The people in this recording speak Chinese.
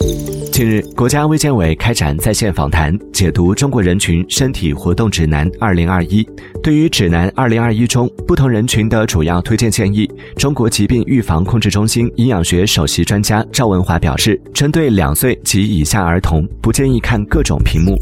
近日，国家卫健委开展在线访谈解读《中国人群身体活动指南 （2021）》。对于《指南 （2021）》中不同人群的主要推荐建议，中国疾病预防控制中心营养学首席专家赵文华表示，针对两岁及以下儿童，不建议看各种屏幕。